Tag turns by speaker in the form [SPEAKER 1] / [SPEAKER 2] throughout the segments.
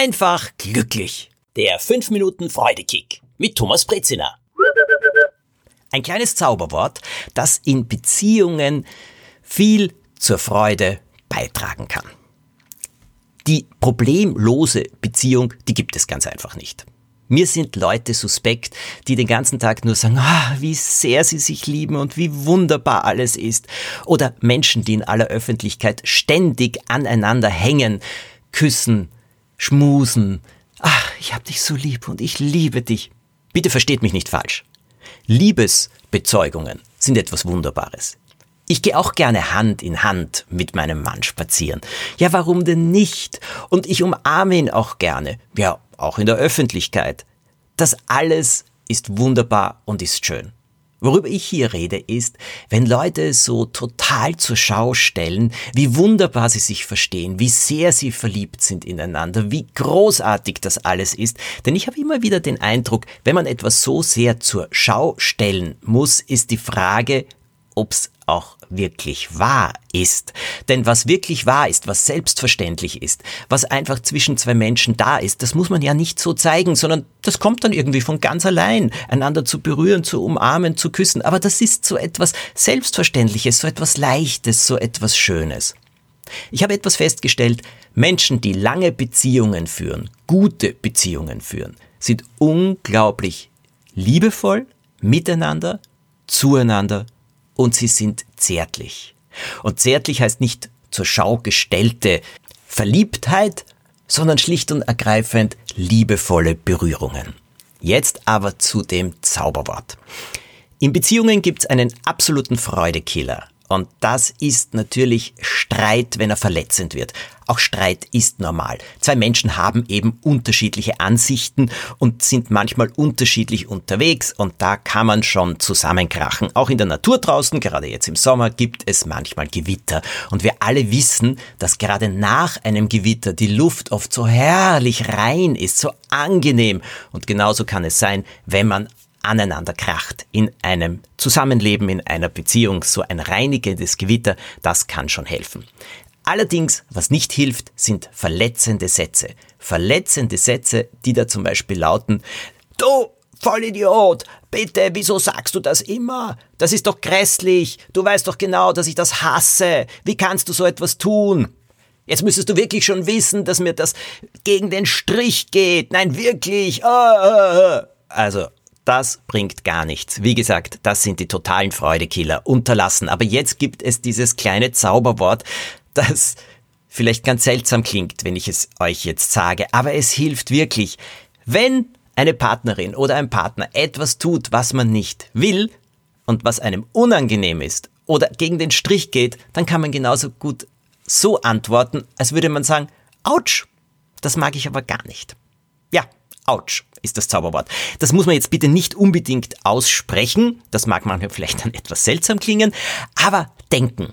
[SPEAKER 1] einfach glücklich. Der 5 Minuten Freudekick mit Thomas Brezina. Ein kleines Zauberwort, das in Beziehungen viel zur Freude beitragen kann. Die problemlose Beziehung, die gibt es ganz einfach nicht. Mir sind Leute suspekt, die den ganzen Tag nur sagen, ah, wie sehr sie sich lieben und wie wunderbar alles ist. Oder Menschen, die in aller Öffentlichkeit ständig aneinander hängen, küssen, schmusen. Ach, ich hab dich so lieb und ich liebe dich. Bitte versteht mich nicht falsch. Liebesbezeugungen sind etwas Wunderbares. Ich gehe auch gerne Hand in Hand mit meinem Mann spazieren. Ja, warum denn nicht? Und ich umarme ihn auch gerne. Ja, auch in der Öffentlichkeit. Das alles ist wunderbar und ist schön. Worüber ich hier rede, ist, wenn Leute so total zur Schau stellen, wie wunderbar sie sich verstehen, wie sehr sie verliebt sind ineinander, wie großartig das alles ist. Denn ich habe immer wieder den Eindruck, wenn man etwas so sehr zur Schau stellen muss, ist die Frage, ob's auch wirklich wahr ist. Denn was wirklich wahr ist, was selbstverständlich ist, was einfach zwischen zwei Menschen da ist, das muss man ja nicht so zeigen, sondern das kommt dann irgendwie von ganz allein, einander zu berühren, zu umarmen, zu küssen. Aber das ist so etwas Selbstverständliches, so etwas Leichtes, so etwas Schönes. Ich habe etwas festgestellt, Menschen, die lange Beziehungen führen, gute Beziehungen führen, sind unglaublich liebevoll miteinander, zueinander und sie sind zärtlich. Und zärtlich heißt nicht zur Schau gestellte Verliebtheit, sondern schlicht und ergreifend liebevolle Berührungen. Jetzt aber zu dem Zauberwort. In Beziehungen gibt es einen absoluten Freudekiller. Und das ist natürlich Streit, wenn er verletzend wird. Auch Streit ist normal. Zwei Menschen haben eben unterschiedliche Ansichten und sind manchmal unterschiedlich unterwegs und da kann man schon zusammenkrachen. Auch in der Natur draußen, gerade jetzt im Sommer, gibt es manchmal Gewitter. Und wir alle wissen, dass gerade nach einem Gewitter die Luft oft so herrlich rein ist, so angenehm. Und genauso kann es sein, wenn man aneinander kracht in einem Zusammenleben, in einer Beziehung, so ein reinigendes Gewitter, das kann schon helfen. Allerdings, was nicht hilft, sind verletzende Sätze. Verletzende Sätze, die da zum Beispiel lauten, du, Vollidiot, bitte, wieso sagst du das immer? Das ist doch grässlich, du weißt doch genau, dass ich das hasse, wie kannst du so etwas tun? Jetzt müsstest du wirklich schon wissen, dass mir das gegen den Strich geht. Nein, wirklich. Also, das bringt gar nichts. Wie gesagt, das sind die totalen Freudekiller. Unterlassen. Aber jetzt gibt es dieses kleine Zauberwort, das vielleicht ganz seltsam klingt, wenn ich es euch jetzt sage, aber es hilft wirklich. Wenn eine Partnerin oder ein Partner etwas tut, was man nicht will und was einem unangenehm ist oder gegen den Strich geht, dann kann man genauso gut so antworten, als würde man sagen, ouch, das mag ich aber gar nicht. Ja, ouch ist das Zauberwort. Das muss man jetzt bitte nicht unbedingt aussprechen. Das mag manchmal vielleicht dann etwas seltsam klingen. Aber denken.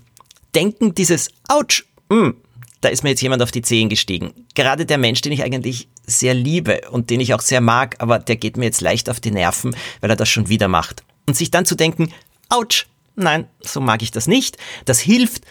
[SPEAKER 1] Denken dieses Autsch. Mm, da ist mir jetzt jemand auf die Zehen gestiegen. Gerade der Mensch, den ich eigentlich sehr liebe und den ich auch sehr mag, aber der geht mir jetzt leicht auf die Nerven, weil er das schon wieder macht. Und sich dann zu denken, Autsch, nein, so mag ich das nicht. Das hilft,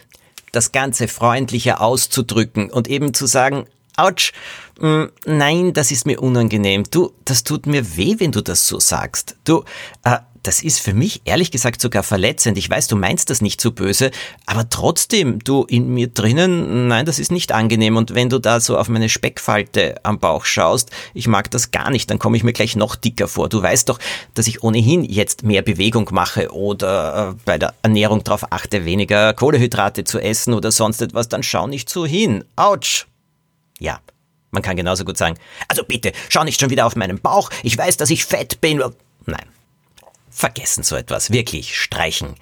[SPEAKER 1] das Ganze freundlicher auszudrücken und eben zu sagen, Autsch, mm, nein, das ist mir unangenehm. Du, das tut mir weh, wenn du das so sagst. Du, äh, das ist für mich ehrlich gesagt sogar verletzend. Ich weiß, du meinst das nicht so böse, aber trotzdem, du in mir drinnen, nein, das ist nicht angenehm. Und wenn du da so auf meine Speckfalte am Bauch schaust, ich mag das gar nicht, dann komme ich mir gleich noch dicker vor. Du weißt doch, dass ich ohnehin jetzt mehr Bewegung mache oder äh, bei der Ernährung darauf achte, weniger Kohlehydrate zu essen oder sonst etwas, dann schau nicht so hin. Autsch! Ja, man kann genauso gut sagen, also bitte, schau nicht schon wieder auf meinen Bauch, ich weiß, dass ich fett bin. Nein, vergessen so etwas, wirklich streichen.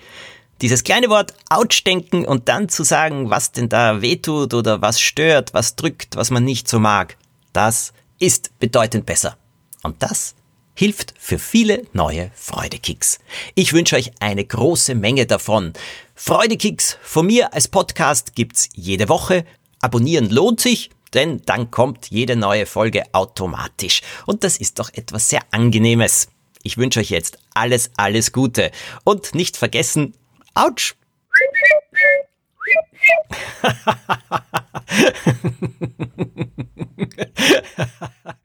[SPEAKER 1] Dieses kleine Wort Autsch denken und dann zu sagen, was denn da wehtut oder was stört, was drückt, was man nicht so mag, das ist bedeutend besser. Und das hilft für viele neue Freudekicks. Ich wünsche euch eine große Menge davon. Freudekicks von mir als Podcast gibt's jede Woche. Abonnieren lohnt sich denn dann kommt jede neue Folge automatisch. Und das ist doch etwas sehr Angenehmes. Ich wünsche euch jetzt alles, alles Gute. Und nicht vergessen, Autsch!